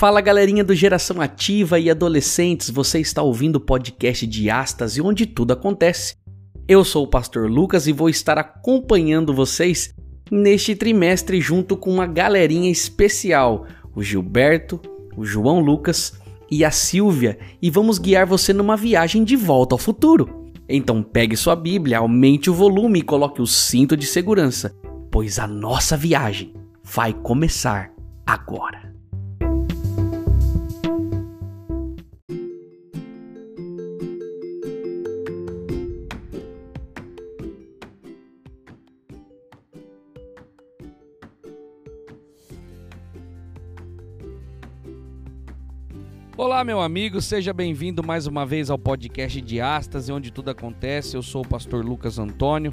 Fala galerinha do Geração Ativa e adolescentes, você está ouvindo o podcast de Astas e onde tudo acontece. Eu sou o pastor Lucas e vou estar acompanhando vocês neste trimestre junto com uma galerinha especial, o Gilberto, o João Lucas e a Silvia, e vamos guiar você numa viagem de volta ao futuro. Então pegue sua Bíblia, aumente o volume e coloque o cinto de segurança, pois a nossa viagem vai começar agora. Olá, meu amigo, seja bem-vindo mais uma vez ao podcast de Astas, onde tudo acontece. Eu sou o pastor Lucas Antônio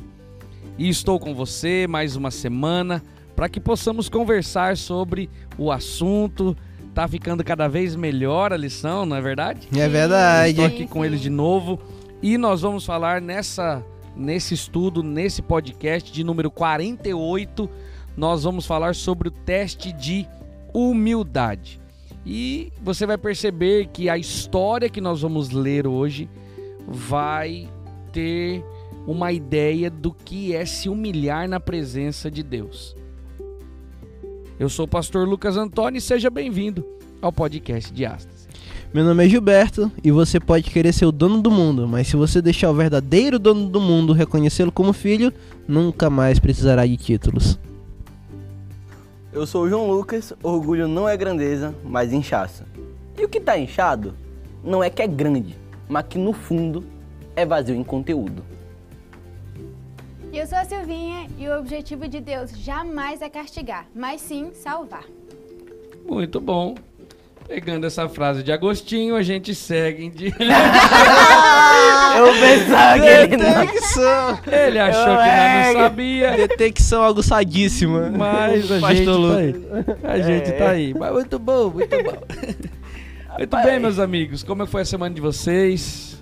e estou com você mais uma semana para que possamos conversar sobre o assunto. Tá ficando cada vez melhor a lição, não é verdade? É verdade. Estou aqui com eles de novo e nós vamos falar nessa nesse estudo, nesse podcast de número 48, nós vamos falar sobre o teste de humildade. E você vai perceber que a história que nós vamos ler hoje vai ter uma ideia do que é se humilhar na presença de Deus. Eu sou o pastor Lucas Antônio e seja bem-vindo ao podcast de Astas. Meu nome é Gilberto e você pode querer ser o dono do mundo, mas se você deixar o verdadeiro dono do mundo reconhecê-lo como filho, nunca mais precisará de títulos. Eu sou o João Lucas, orgulho não é grandeza, mas inchaço. E o que tá inchado não é que é grande, mas que no fundo é vazio em conteúdo. E eu sou a Silvinha e o objetivo de Deus jamais é castigar, mas sim salvar. Muito bom. Pegando essa frase de Agostinho, a gente segue em diante. Eu pensava que ele não... Detecção! Ele achou que nós não sabia. Detecção aguçadíssima. Mas a Pastor gente tá aí. A gente tá aí. Mas muito bom, muito bom. Muito bem, meus amigos. Como foi a semana de vocês?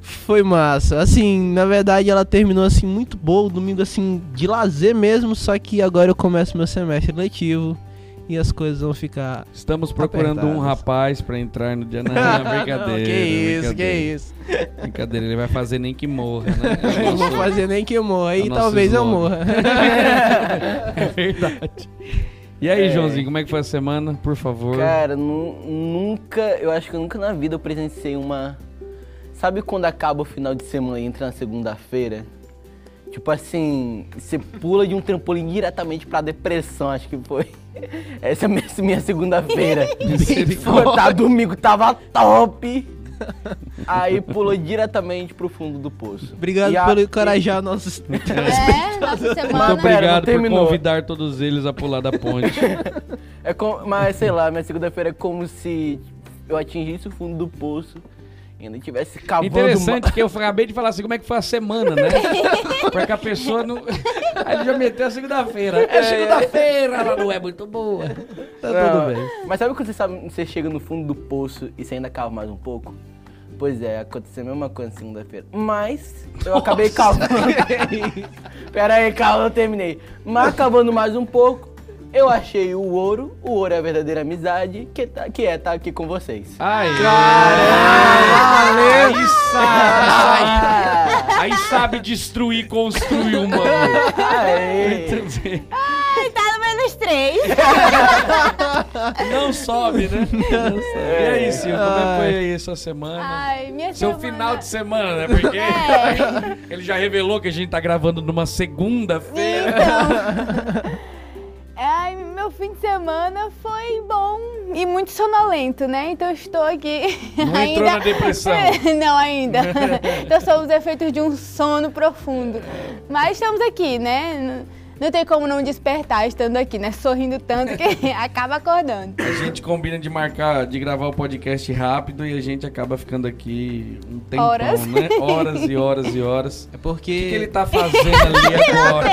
Foi massa. Assim, na verdade ela terminou assim muito boa, domingo assim de lazer mesmo, só que agora eu começo meu semestre letivo e as coisas vão ficar Estamos procurando um Apertadas. rapaz pra entrar no dia. Não, não, brincadeira. que isso, que isso. Brincadeira, ele vai fazer nem que morra, né? Eu não vou fazer nem que eu morra, é aí nosso talvez eu slogan. morra. É verdade. E aí, É. Joãozinho, como é que foi a semana? Por favor. Cara, nu- nunca, eu acho que nunca na vida eu presenciei uma... Sabe quando acaba o final de semana e entra na segunda-feira? Tipo assim, você pula de um trampolim diretamente pra depressão, acho que foi. Essa é a minha, segunda-feira. Tá, domingo tava top. Aí pulou diretamente pro fundo do poço. Obrigado E a- encorajar nossos. É, nossa Muito semana. Obrigado por terminou. convidar todos eles a pular da ponte. É como, mas sei lá, minha segunda-feira é como se eu atingisse o fundo do poço e ainda tivesse cavando Interessante ma- que eu acabei de falar assim, como é que foi a semana, né? Porque a pessoa não. Aí ele já meteu a segunda-feira. É segunda-feira, ela não é muito boa. Tá Não, tudo bem. Mas sabe quando você, sabe, você chega no fundo do poço e você ainda cava mais um pouco? Pois é, aconteceu a mesma coisa na segunda-feira. Mas eu acabei cavando. Pera aí, calma, eu terminei. Mas cavando mais um pouco, eu achei o ouro. O ouro é a verdadeira amizade, que, tá, que é estar aqui com vocês. Ai, Caramba! Aí sabe, aí, sabe destruir e construir uma. Aê. Muito bem. Ai, tá no menos três. Não sobe, né? Não sobe. E aí, Silvio, como é que foi aí sua semana? Ai, minha Seu semana... final de semana, né? Porque É. ele já revelou que a gente tá gravando numa segunda-feira. Então. Meu fim de semana foi bom e muito sonolento, né? Então estou aqui. Não entrou na depressão. Não, ainda. Então são os efeitos de um sono profundo. Mas estamos aqui, né? Não- tem como não despertar estando aqui, né? Sorrindo tanto que acaba acordando. A gente combina de marcar, de gravar o podcast rápido e a gente acaba ficando aqui um tempão, Horas. né? Horas e horas e horas. É O porque. que, que ele tá fazendo ali agora?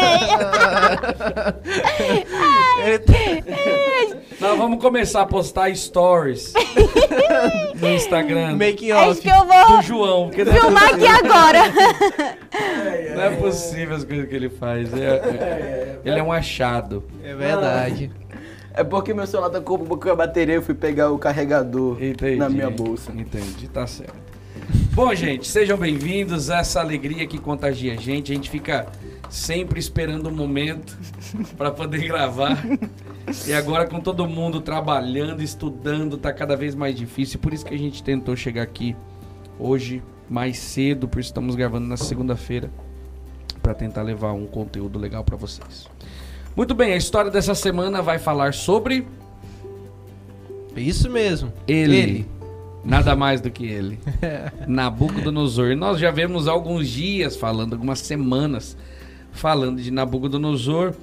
Nós vamos começar a postar stories no Instagram Making Acho off. que eu vou do João. é filmar aqui agora. Não é possível as coisas que ele faz. É- é- ele é um achado. É verdade. É porque meu celular tá com um pouco a bateria, eu fui pegar o carregador Entendi. na minha bolsa. Entendi, tá certo. Bom, gente, sejam bem-vindos a essa alegria que contagia a gente. A gente fica sempre esperando um momento para poder gravar. E agora com todo mundo trabalhando, estudando, tá cada vez mais difícil. Por isso que a gente tentou chegar aqui hoje mais cedo, por isso estamos gravando na segunda-feira para tentar levar um conteúdo legal para vocês. Muito bem, a história dessa semana vai falar sobre Isso mesmo. ele. Nada mais do que ele. Nabucodonosor. E Nós já vemos alguns dias falando, algumas semanas falando de Nabucodonosor.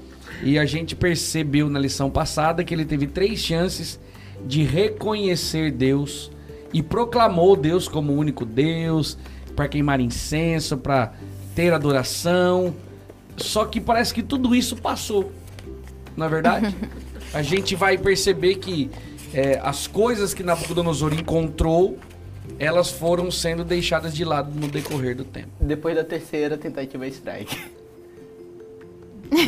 E a gente percebeu na lição passada que ele teve três chances de reconhecer Deus e proclamou Deus como o único Deus, para queimar incenso, para ter adoração. Só que parece que tudo isso passou. Na verdade, a gente vai perceber que é, as coisas que Nabucodonosor encontrou, elas foram sendo deixadas de lado no decorrer do tempo. Depois da terceira tentativa strike.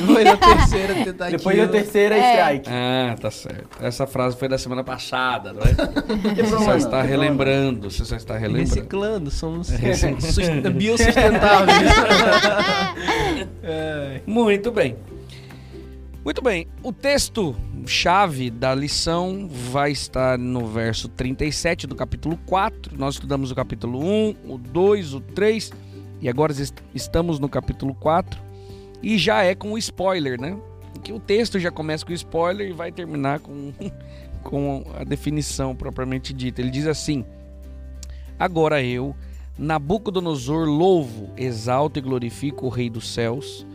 Foi na terceira tentativa. Depois da terceira É. strike. Ah, tá certo. Essa frase foi da semana passada, não é? Você só está não relembrando, você só está relembrando. Reciclando, somos sust- biossustentáveis. Muito bem. Muito bem. O texto chave da lição vai estar no verso 37 do capítulo 4. Nós estudamos o capítulo 1, o 2, o 3 e agora est- estamos no capítulo 4 e já é com o spoiler, né? Que o texto já começa com o spoiler e vai terminar com com a definição propriamente dita. Ele diz assim: Agora eu, Nabucodonosor, louvo, exalto e glorifico o Rei dos céus,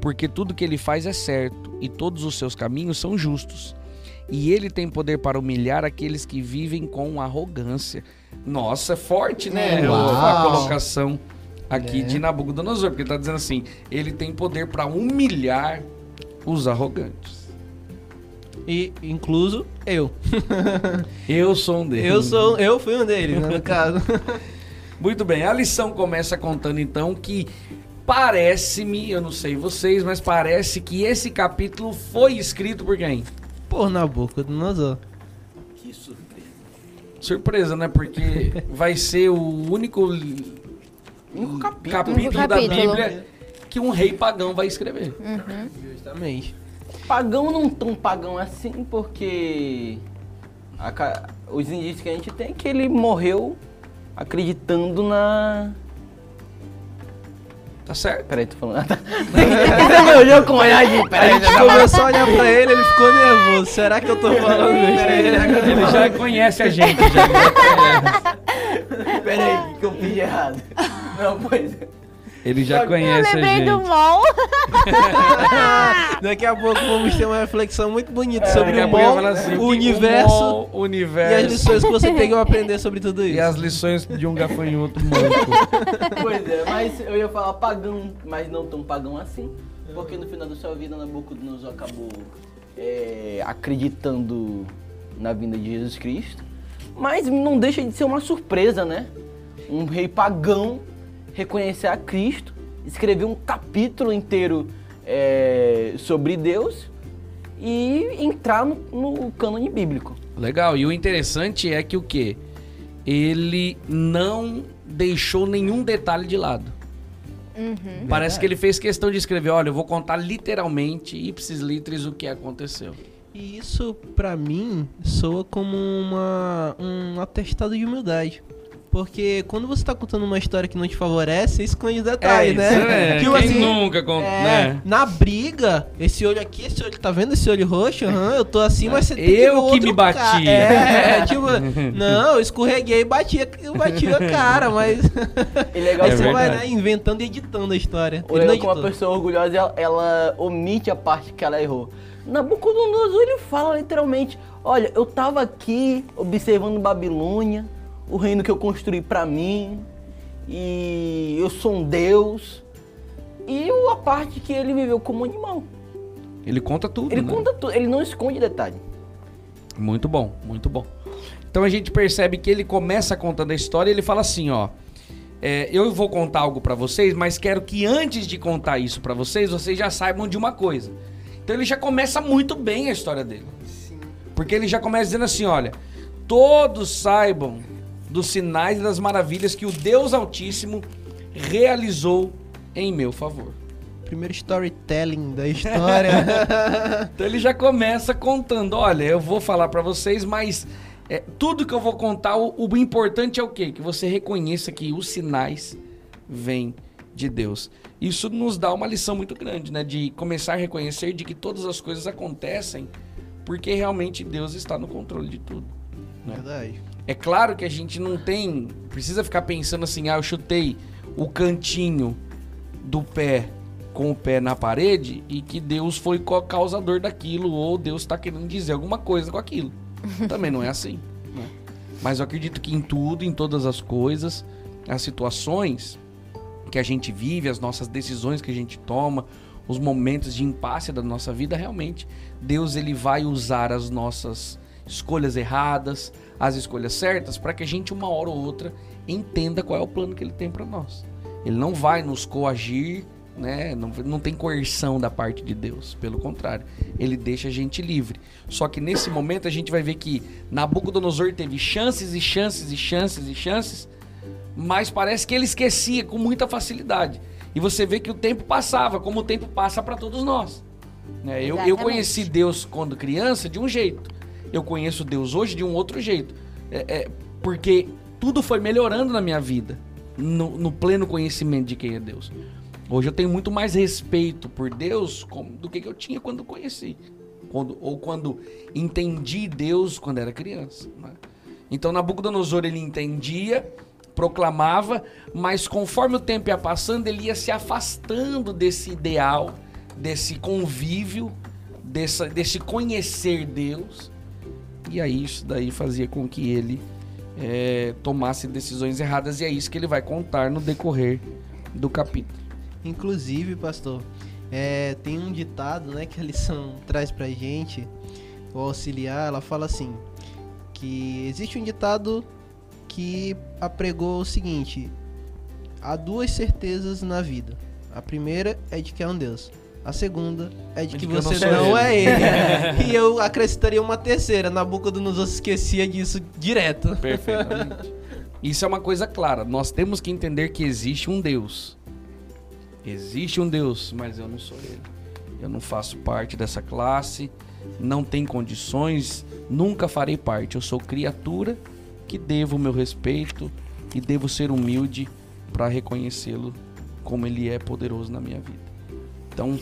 porque tudo que ele faz é certo e todos os seus caminhos são justos. E ele tem poder para humilhar aqueles que vivem com arrogância. Nossa, é forte, né? Uau. A colocação aqui É. de Nabucodonosor, porque está dizendo assim: ele tem poder para humilhar os arrogantes. E incluso eu. Eu sou um deles. Eu sou, eu fui um deles, né, no caso. Muito bem, a lição começa contando então que parece-me, eu não sei vocês, mas parece que esse capítulo foi escrito por quem? Por Nabucodonosor. Que surpresa. Surpresa, né? Porque vai ser o único Um capítulo. capítulo Um da capítulo. Bíblia que um rei pagão vai escrever. Justamente. Pagão não tão pagão assim, porque a os indícios que a gente tem é que ele morreu acreditando na. Tá certo? Peraí, tô falando. Você me olhou com olhar de. A Peraí, gente começou a olhar pra ele, ele ficou nervoso. Será que eu tô falando besteira? Ele já conhece a gente, já. peraí, que eu fiz de errado. Não, pois é. Ele já Eu conhece a lembrei gente. do mol. Daqui a pouco vamos ter uma reflexão muito bonita É, sobre daqui a o mol, assim, o universo mol, o e universo as lições que você tem que aprender sobre tudo isso. e as lições de um gafanhoto manco. Pois é, mas eu ia falar pagão, mas não tão pagão assim. Porque no final da sua vida, Nabucodonosor acabou é, acreditando na vinda de Jesus Cristo. Mas não deixa de ser uma surpresa, né? Um rei pagão reconhecer a Cristo, escrever um capítulo inteiro é, sobre Deus e entrar no, no cânone bíblico. Legal. E o interessante é que o quê? Ele não deixou nenhum detalhe de lado. Parece que ele fez questão de escrever, olha, eu vou contar literalmente, ipsis litris, o que aconteceu. E isso, pra mim, soa como uma, um atestado de humildade. Porque quando você tá contando uma história que não te favorece, esconde detalhes, isso, né? é. Tipo Quem assim, nunca conta, é, né? Na briga, esse olho aqui, esse olho, tá vendo esse olho roxo? Aham, eu tô assim, mas você tem que Eu o que outro me ca- bati. É, tipo, não, eu escorreguei e bati, eu bati a cara, mas. E legal Aí É você vai, verdade. né, inventando e editando a história. O legal é que uma pessoa orgulhosa, ela, ela omite a parte que ela errou. Nabucodonosor, ele fala literalmente, olha, eu tava aqui observando Babilônia, o reino que eu construí pra mim, e eu sou um deus. E o- a parte que ele viveu como animal. Ele conta tudo, Ele né? conta tudo, ele não esconde detalhe. Muito bom, muito bom. Então a gente percebe que ele começa contando a história e ele fala assim, ó. é, eu vou contar algo pra vocês, mas quero que antes de contar isso pra vocês, vocês já saibam de uma coisa. Então ele já começa muito bem a história dele. Sim. Porque ele já começa dizendo assim: olha, todos saibam dos sinais e das maravilhas que o Deus Altíssimo realizou em meu favor. Primeiro storytelling da história. Então ele já começa contando: olha, eu vou falar pra vocês, mas é, tudo que eu vou contar, o, o importante é o quê? Que você reconheça que os sinais vêm de Deus. Isso nos dá uma lição muito grande, né? De começar a reconhecer de que todas as coisas acontecem porque realmente Deus está no controle de tudo. né? Verdade. É claro que a gente não tem. Precisa ficar pensando assim, ah, eu chutei o cantinho do pé com o pé na parede e que Deus foi causador daquilo, ou Deus está querendo dizer alguma coisa com aquilo. Também não é assim. né? Mas eu acredito que em tudo, em todas as coisas, as situações que a gente vive, as nossas decisões que a gente toma, os momentos de impasse da nossa vida, realmente, Deus ele vai usar as nossas escolhas erradas, as escolhas certas, para que a gente uma hora ou outra entenda qual é o plano que ele tem para nós. Ele não vai nos coagir, né? Não, não tem coerção da parte de Deus, pelo contrário, ele deixa a gente livre. Só que nesse momento a gente vai ver que Nabucodonosor teve chances e chances e chances e chances, mas parece que ele esquecia com muita facilidade. E você vê que o tempo passava, como o tempo passa para todos nós. né? Eu, eu conheci Deus quando criança de um jeito. Eu conheço Deus hoje de um outro jeito. É, é, porque tudo foi melhorando na minha vida, no, no pleno conhecimento de quem é Deus. Hoje eu tenho muito mais respeito por Deus do que eu tinha quando conheci. Quando, ou quando entendi Deus quando era criança. né? Então Nabucodonosor ele entendia, proclamava, mas conforme o tempo ia passando, ele ia se afastando desse ideal, desse convívio, desse conhecer Deus. E aí isso daí fazia com que ele eh, tomasse decisões erradas, e é isso que ele vai contar no decorrer do capítulo. Inclusive, pastor, é, tem um ditado, né, que a lição traz pra gente, o auxiliar, ela fala assim, que existe um ditado que apregou o seguinte, há duas certezas na vida. A primeira é de que é um Deus. A segunda é de que, não você não, ele. é ele. e eu acrescentaria uma terceira. Nabucodonosor se esquecia disso direto. Perfeitamente. Isso é uma coisa clara. Nós temos que entender que existe um Deus. Existe um Deus, mas eu não sou ele. Eu não faço parte dessa classe, não tenho condições, nunca farei parte. Eu sou criatura que devo o meu respeito e devo ser humilde para reconhecê-lo como ele é poderoso na minha vida. Então,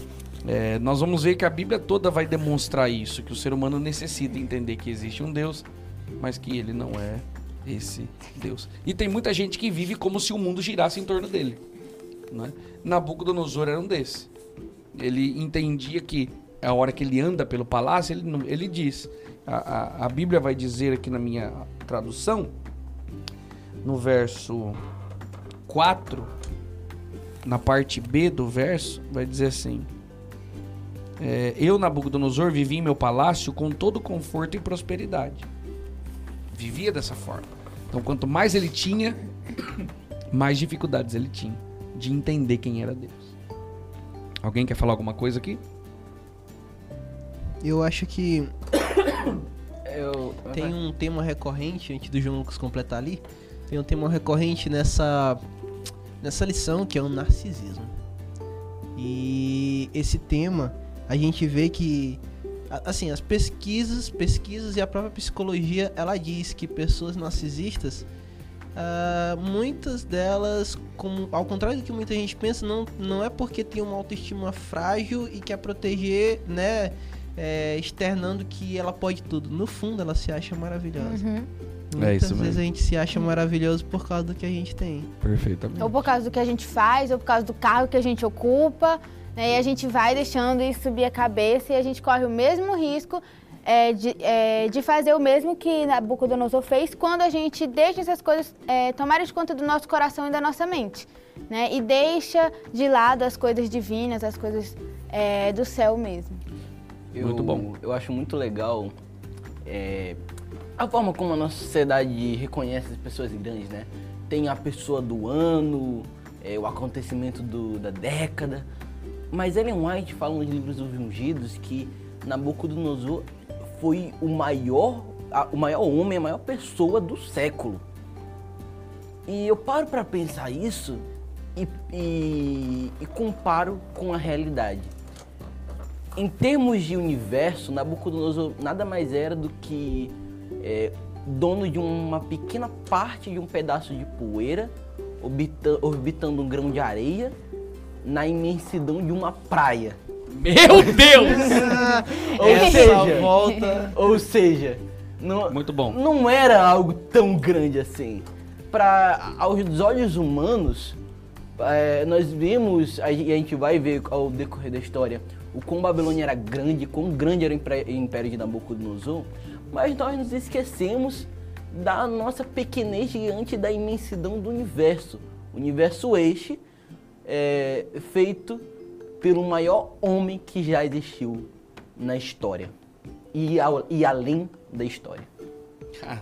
é, nós vamos ver que a Bíblia toda vai demonstrar isso, que o ser humano necessita entender que existe um Deus, mas que ele não é esse Deus. E tem muita gente que vive como se o mundo girasse em torno dele. Né? Nabucodonosor era um desse. Ele entendia que a hora que ele anda pelo palácio, ele, ele diz. A, a, a Bíblia vai dizer aqui na minha tradução, no verso 4, na parte B do verso, vai dizer assim: é, Eu, Nabucodonosor, vivi em meu palácio com todo conforto e prosperidade. Vivia dessa forma. Então, quanto mais ele tinha, mais dificuldades ele tinha de entender quem era Deus. Alguém quer falar alguma coisa aqui? Eu acho que Eu, Tem um tema recorrente, antes do João Lucas completar ali, tem um tema recorrente nessa, nessa lição que é o narcisismo. E esse tema, a gente vê que, assim, as pesquisas, pesquisas e a própria psicologia, ela diz que pessoas narcisistas, ah, muitas delas, como, ao contrário do que muita gente pensa, não, não é porque tem uma autoestima frágil e quer proteger, né, é, externando que ela pode tudo. No fundo, ela se acha maravilhosa. Uhum. Muitas É isso vezes mesmo. a gente se acha maravilhoso por causa do que a gente tem. Perfeitamente. Ou por causa do que a gente faz, ou por causa do cargo que a gente ocupa, né? E a gente vai deixando isso subir a cabeça e a gente corre o mesmo risco é, de, é, de fazer o mesmo que Nabucodonosor fez quando a gente deixa essas coisas é, tomarem de conta do nosso coração e da nossa mente, né? E deixa de lado as coisas divinas, as coisas é, do céu mesmo. Eu, Muito bom. Eu acho muito legal é, a forma como a nossa sociedade reconhece as pessoas grandes, né? Tem a pessoa do ano, é, o acontecimento do- da década. Mas Ellen White fala nos livros dos Ungidos que Nabucodonosor foi o maior, a- o maior homem, a maior pessoa do século. E eu paro para pensar isso e, e- e comparo com a realidade. Em termos de universo, Nabucodonosor nada mais era do que é, dono de uma pequena parte de um pedaço de poeira, orbita- orbitando um grão de areia na imensidão de uma praia. Meu Deus! Ou Essa seja, volta. ou seja, não, Muito bom. não era algo tão grande assim. Para aos olhos humanos, é, nós vimos, a e a gente vai ver ao decorrer da história, o quão Babilônia era grande, quão grande era o império de Nabucodonosor, mas nós nos esquecemos da nossa pequenez diante da imensidão do universo. O universo este é feito pelo maior homem que já existiu na história e, ao- e além da história. Cara,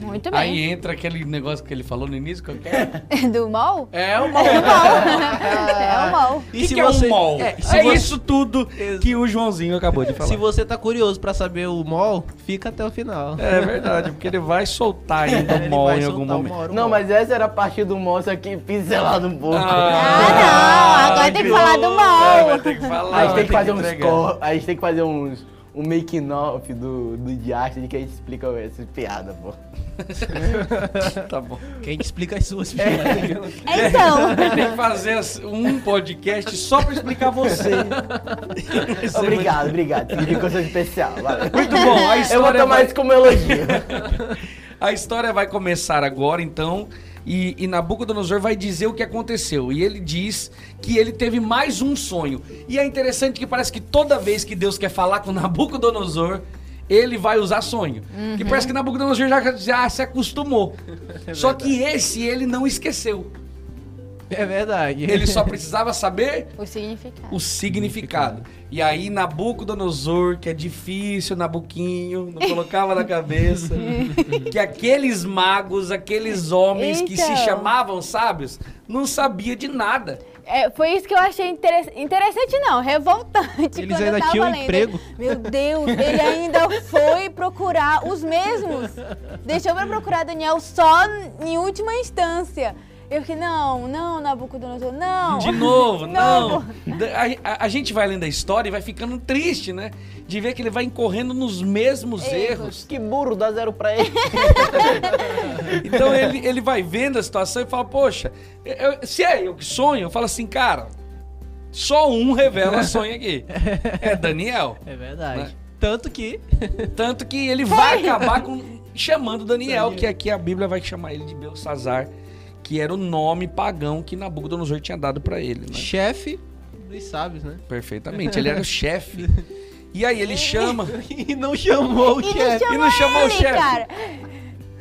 Muito aí bem. entra aquele negócio que ele falou no início, que é? Do mal? É o É o mal. é o mal. O que, que é um mol? É, É, se você- isso tudo que o Joãozinho acabou de falar. Se você tá curioso pra saber o mol, fica até o final. É verdade, porque ele vai soltar ainda o mol em algum momento. o Não, mol. mas essa era a parte do monstro aqui pincelado um pouco. Ah, não. Agora tem que falar do É, mal. vai ter que falar. a gente tem que fazer uns cor, a gente tem que fazer uns um making off do do Diastre que a gente explica essas piadas, pô. Tá bom. Quem te explica as suas piadas? Então. A gente tem que fazer um podcast só pra explicar você. Obrigado, obrigado. Coisa especial. Valeu. Muito, bom. A Eu vou história, tomar vai, isso como elogio. a história vai começar agora, então. E, e Nabucodonosor vai dizer o que aconteceu. E ele diz que ele teve mais um sonho. E é interessante que parece que toda vez que Deus quer falar com Nabucodonosor, ele vai usar sonho. Que parece que Nabucodonosor já, já se acostumou. Só que esse ele não esqueceu. É verdade. Ele só precisava saber O significado. o significado. E aí Nabucodonosor, que é difícil, Nabuquinho, não colocava na cabeça, que aqueles magos, aqueles homens que se Então. chamavam sábios, não sabia de nada. É, foi isso que eu achei interess- interessante, não, revoltante. Eles quando eu ainda tava tinham lendo. emprego. Meu Deus, ele ainda foi procurar os mesmos. Deixou pra procurar Daniel só em última instância. Eu fiquei, não, não, Nabucodonosor, não. De novo, não. A, a- a gente vai lendo a história e vai ficando triste, né? De ver que ele vai incorrendo nos mesmos Erros. erros. Que burro, dá zero pra ele. Então ele, ele vai vendo a situação e fala, poxa, eu- se é eu que sonho, eu falo assim, cara, só um revela sonho aqui. É Daniel. É verdade. Né? Tanto que. Tanto que ele vai acabar com, chamando Daniel, que aqui a Bíblia vai chamar ele de Belsazar, que era o nome pagão que Nabucodonosor tinha dado pra ele, né? Chefe dos sábios, né? Perfeitamente, ele era o chefe. E aí ele chama, E não chamou o E não chefe. e não chamou o chefe.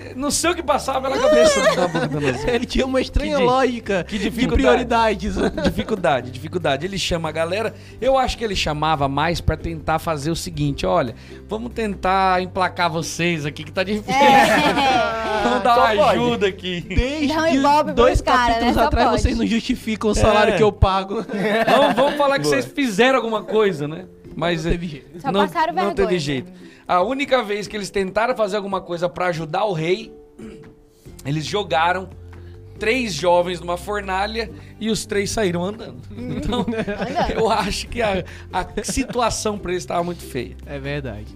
Cara. Não sei o que passava pela cabeça do Nabucodonosor. Ele tinha uma estranha Que lógica que de dificuldade. prioridades. Dificuldade, dificuldade. Ele chama a galera. Eu acho que ele chamava mais pra tentar fazer o seguinte: olha, vamos tentar emplacar vocês aqui que tá difícil. É. Vamos dar Só uma pode. ajuda aqui. Desde um dois cara, capítulos né? Só atrás pode. vocês não justificam o salário É. que eu pago. Vamos, vamos falar que vocês fizeram alguma coisa, né? Mas Não teve jeito. Só não, passaram não vergonha. teve jeito. A única vez que eles tentaram fazer alguma coisa pra ajudar o rei, eles jogaram três jovens numa fornalha e os três saíram andando. Então, Andando. eu acho que a, a situação pra eles estava muito feia. É verdade.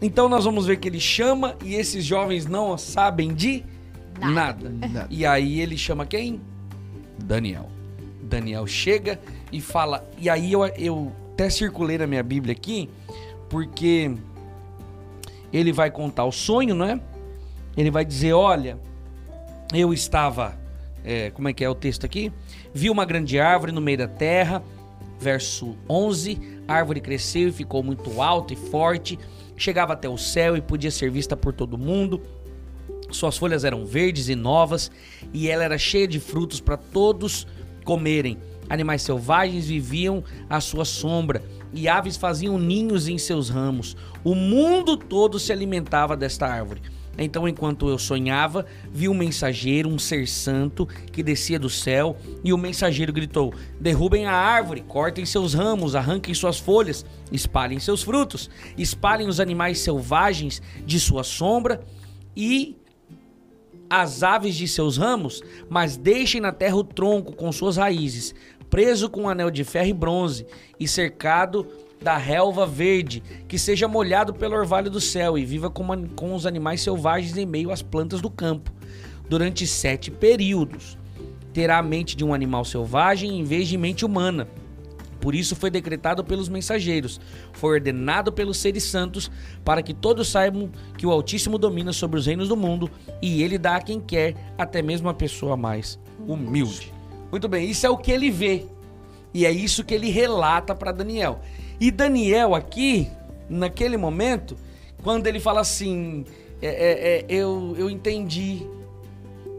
Então nós vamos ver que ele chama e esses jovens não sabem de nada. Nada. E aí ele chama quem? Daniel. Daniel chega e fala. E aí eu, eu até circulei na minha Bíblia aqui, porque ele vai contar o sonho, não é? Ele vai dizer: Olha, eu estava. é, como é que é o texto aqui? Vi uma grande árvore no meio da terra. Verso 11: A árvore cresceu e ficou muito alta e forte, chegava até o céu e podia ser vista por todo mundo. Suas folhas eram verdes e novas, e ela era cheia de frutos para todos comerem. Animais selvagens viviam à sua sombra, e aves faziam ninhos em seus ramos. O mundo todo se alimentava desta árvore. Então, enquanto eu sonhava, vi um mensageiro, um ser santo, que descia do céu, e o mensageiro gritou: Derrubem a árvore, cortem seus ramos, arranquem suas folhas, espalhem seus frutos, espalhem os animais selvagens de sua sombra e as aves de seus ramos, mas deixem na terra o tronco com suas raízes, preso com um anel de ferro e bronze, e cercado da relva verde, que seja molhado pelo orvalho do céu e viva com, com os animais selvagens em meio às plantas do campo, durante sete períodos. Terá a mente de um animal selvagem em vez de mente humana. Por isso foi decretado pelos mensageiros, foi ordenado pelos seres santos, para que todos saibam que o Altíssimo domina sobre os reinos do mundo e ele dá a quem quer, até mesmo a pessoa mais humilde. Muito bem, isso é o que ele vê. E é isso que ele relata para Daniel. E Daniel aqui, naquele momento, quando ele fala assim, é, é, é, eu, eu entendi,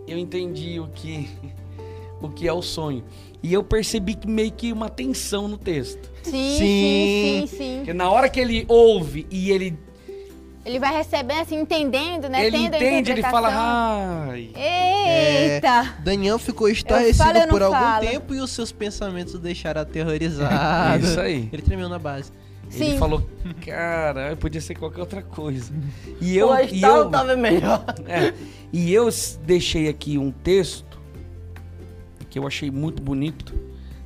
eu entendi o que, o que é o sonho. E eu percebi que meio que uma tensão no texto. Sim, sim, sim, sim. Porque na hora que ele ouve e ele Ele vai recebendo, assim, entendendo, né? ele Tendo entende, ele fala, ai, Eita! Daniel ficou estarrecido por algum falo. tempo e os seus pensamentos o deixaram aterrorizado. Isso aí. Ele tremeu na base. ele Sim. falou, cara, podia ser qualquer outra coisa. E Eu, eu, o e eu, tava melhor. É, e eu deixei aqui um texto que eu achei muito bonito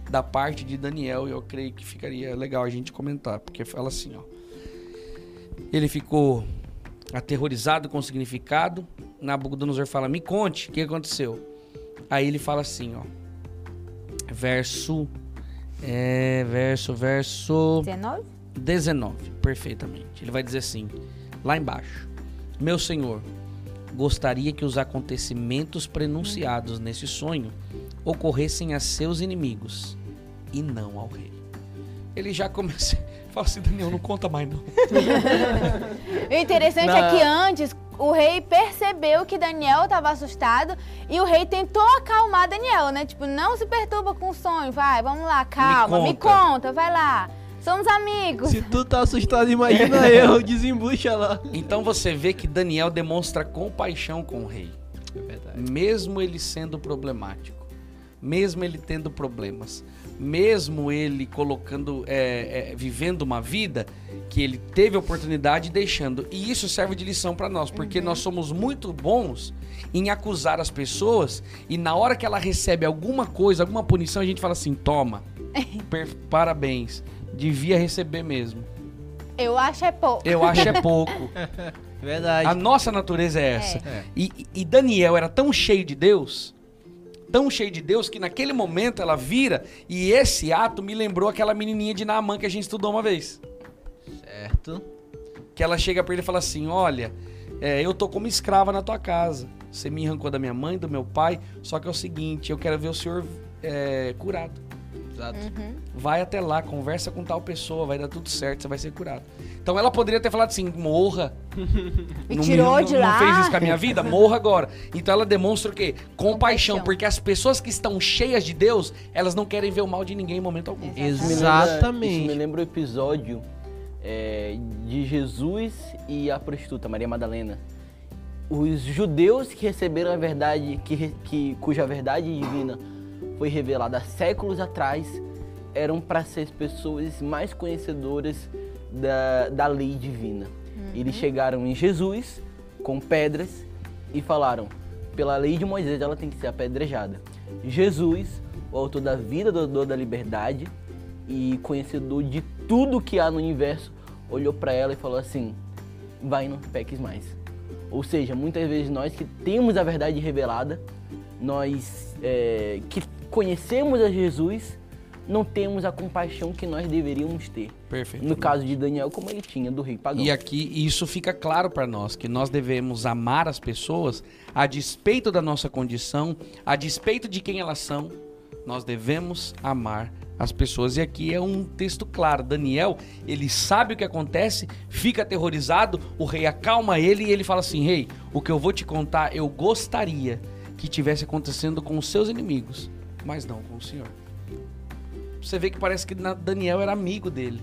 da parte de Daniel e eu creio que ficaria legal a gente comentar, porque fala assim, ó. Ele ficou aterrorizado com o significado. Nabucodonosor fala: "Me conte, o que aconteceu?" Aí ele fala assim, ó. Verso é, verso verso 19? 19, perfeitamente. Ele vai dizer assim, lá embaixo: Meu senhor, gostaria que os acontecimentos prenunciados nesse sonho ocorressem a seus inimigos e não ao rei. Ele já começa. Fala assim, Daniel, não conta mais não. O interessante Na- é que antes o rei percebeu que Daniel estava assustado e o rei tentou acalmar Daniel, né? Tipo, não se perturba com o sonho, vai, vamos lá, calma, me conta. conta, vai lá. Somos amigos. Se tu tá assustado, imagina eu, desembucha lá. Então você vê que Daniel demonstra compaixão com o rei. É verdade. mesmo ele sendo problemático, mesmo ele tendo problemas, mesmo ele colocando, é, é, vivendo uma vida que ele teve oportunidade e deixando. E isso serve de lição para nós, porque nós somos muito bons em acusar as pessoas e na hora que ela recebe alguma coisa, alguma punição, a gente fala assim: toma, parabéns, devia receber mesmo. Eu acho é pouco. Eu acho é pouco. Verdade. A nossa natureza é essa. É. E, e Daniel era tão cheio de Deus, tão cheio de Deus, que naquele momento ela vira e esse ato me lembrou aquela menininha de Naamã que a gente estudou uma vez. Certo. Que ela chega pra ele e fala assim: Olha, é, eu tô como escrava na tua casa. Você me arrancou da minha mãe, do meu pai. Só que é o seguinte: eu quero ver o senhor é, curado. Exato. Vai até lá, conversa com tal pessoa, vai dar tudo certo, você vai ser curado. Então ela poderia ter falado assim: morra. Me Não tirou não- de não lá. fez isso com a minha vida? Morra agora. Então ela demonstra o quê? Compaixão, Compaixão. porque as pessoas que estão cheias de Deus, elas não querem ver o mal de ninguém em momento algum. Exatamente. Isso me lembra- Exatamente. Isso me lembra o episódio é, de Jesus e a prostituta Maria Madalena. Os judeus que receberam a verdade, que, que, cuja verdade divina foi revelada há séculos atrás, eram para ser as pessoas mais conhecedoras da, da lei divina. Eles chegaram em Jesus com pedras e falaram: pela lei de Moisés ela tem que ser apedrejada. Jesus, o autor da vida, doador da liberdade e conhecedor de tudo que há no universo, olhou para ela e falou assim: vai não peques mais. Ou seja, muitas vezes nós que temos a verdade revelada, nós é, que conhecemos a Jesus, não temos a compaixão que nós deveríamos ter. Perfeito. No caso de Daniel, como ele tinha do rei pagão. E aqui isso fica claro para nós que nós devemos amar as pessoas a despeito da nossa condição, a despeito de quem elas são. Nós devemos amar as pessoas. E aqui é um texto claro. Daniel, ele sabe o que acontece, fica aterrorizado, o rei acalma ele e ele fala assim: "Rei, o que eu vou te contar, eu gostaria que tivesse acontecendo com os seus inimigos, mas não com o senhor." Você vê que parece que Daniel era amigo dele.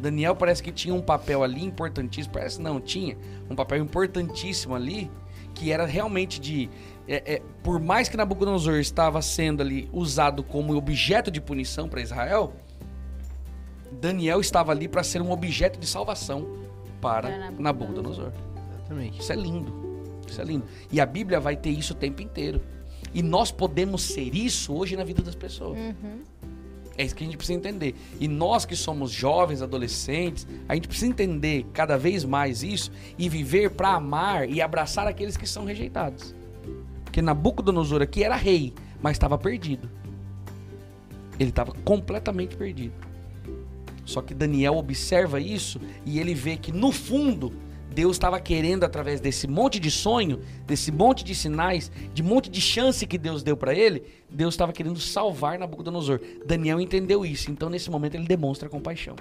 Daniel parece que tinha um papel ali importantíssimo. Parece não, tinha um papel importantíssimo ali, que era realmente de. É, é, por mais que Nabucodonosor estava sendo ali usado como objeto de punição para Israel, Daniel estava ali para ser um objeto de salvação para Nabucodonosor. Nabucodonosor. Exatamente. Isso é lindo. Isso é lindo. E a Bíblia vai ter isso o tempo inteiro. E nós podemos ser isso hoje na vida das pessoas. É isso que a gente precisa entender. E nós que somos jovens, adolescentes, a gente precisa entender cada vez mais isso e viver para amar e abraçar aqueles que são rejeitados. Porque Nabucodonosor aqui era rei, mas estava perdido. Ele estava completamente perdido. Só que Daniel observa isso e ele vê que no fundo Deus estava querendo através desse monte de sonho, desse monte de sinais, de monte de chance que Deus deu para ele, Deus estava querendo salvar Nabucodonosor. Daniel entendeu isso, então nesse momento ele demonstra compaixão.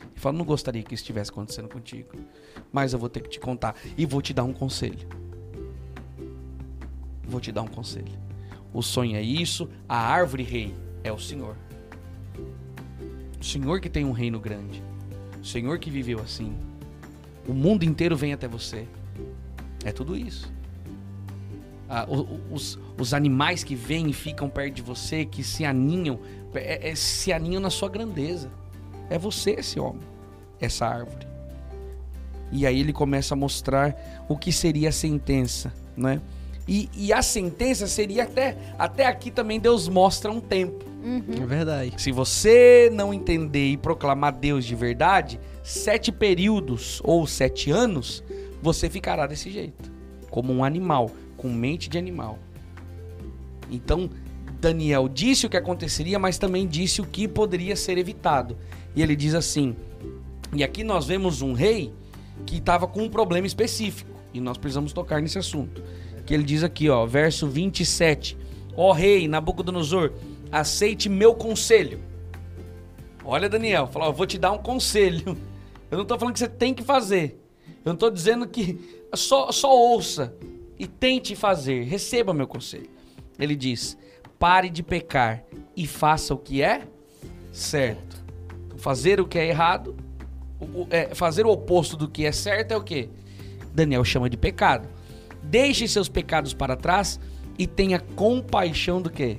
Ele fala: "Não gostaria que isso estivesse acontecendo contigo, mas eu vou ter que te contar e vou te dar um conselho. Vou te dar um conselho. O sonho é isso, a árvore rei é o Senhor. O Senhor que tem um reino grande. O Senhor que viveu assim. O mundo inteiro vem até você. É tudo isso. Ah, os, os animais que vêm e ficam perto de você, que se aninham, é- é- se aninham na sua grandeza. É você esse homem, essa árvore. E aí ele começa a mostrar o que seria a sentença, né? E, e a sentença seria até, até aqui também Deus mostra um tempo. É verdade. Se você não entender e proclamar Deus de verdade, sete períodos ou sete anos, você ficará desse jeito. Como um animal, com mente de animal. Então, Daniel disse o que aconteceria, mas também disse o que poderia ser evitado. E ele diz assim: e aqui nós vemos um rei que estava com um problema específico. E nós precisamos tocar nesse assunto. Que ele diz aqui, ó, verso 27. Ó rei Nabucodonosor, aceite meu conselho. Olha, Daniel, fala, vou te dar um conselho. Eu não tô falando que você tem que fazer. Eu não tô dizendo que só, só ouça e tente fazer. Receba meu conselho. Ele diz: pare de pecar e faça o que é certo. Fazer o que é errado, é, fazer o oposto do que é certo é o que? Daniel chama de pecado. Deixe seus pecados para trás e tenha compaixão do que?